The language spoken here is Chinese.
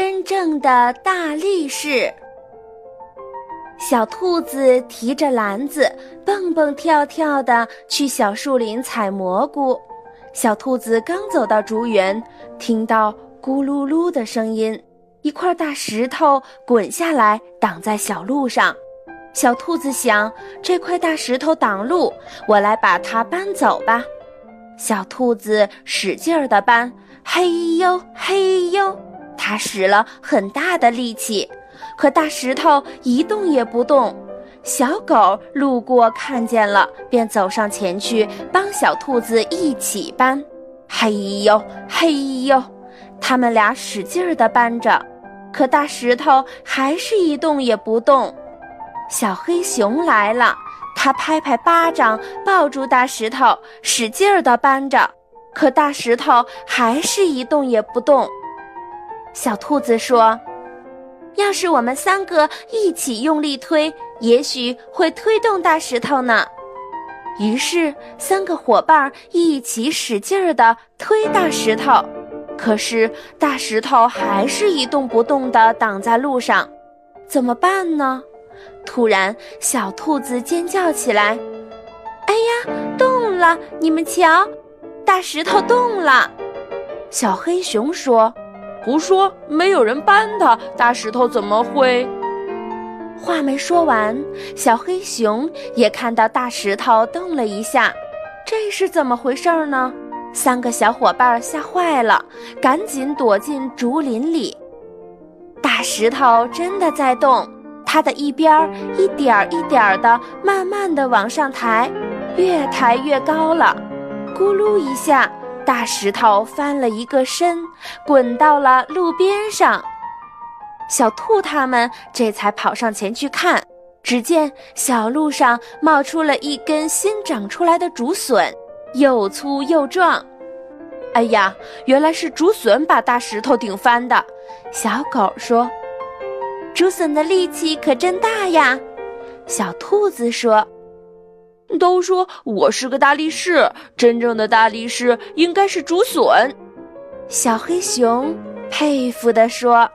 真正的大力士，小兔子提着篮子蹦蹦跳跳的去小树林采蘑菇。小兔子刚走到竹园，听到咕噜噜的声音，一块大石头滚下来挡在小路上。小兔子想：这块大石头挡路，我来把它搬走吧。小兔子使劲儿地搬，嘿呦嘿呦。他使了很大的力气，可大石头一动也不动。小狗路过看见了，便走上前去帮小兔子一起搬。嘿呦嘿呦，他们俩使劲儿地搬着，可大石头还是一动也不动。小黑熊来了，它拍拍巴掌，抱住大石头，使劲儿地搬着，可大石头还是一动也不动。小兔子说：“要是我们三个一起用力推，也许会推动大石头呢。”于是，三个伙伴一起使劲儿地推大石头，可是大石头还是一动不动地挡在路上。怎么办呢？突然，小兔子尖叫起来：“哎呀，动了！你们瞧，大石头动了！”小黑熊说。胡说！没有人搬它，大石头怎么会？话没说完，小黑熊也看到大石头动了一下，这是怎么回事呢？三个小伙伴吓坏了，赶紧躲进竹林里。大石头真的在动，它的一边一点一点的，慢慢的往上抬，越抬越高了。咕噜一下。大石头翻了一个身，滚到了路边上。小兔他们这才跑上前去看，只见小路上冒出了一根新长出来的竹笋，又粗又壮。哎呀，原来是竹笋把大石头顶翻的。小狗说：“竹笋的力气可真大呀。”小兔子说。都说我是个大力士，真正的大力士应该是竹笋。小黑熊佩服地说。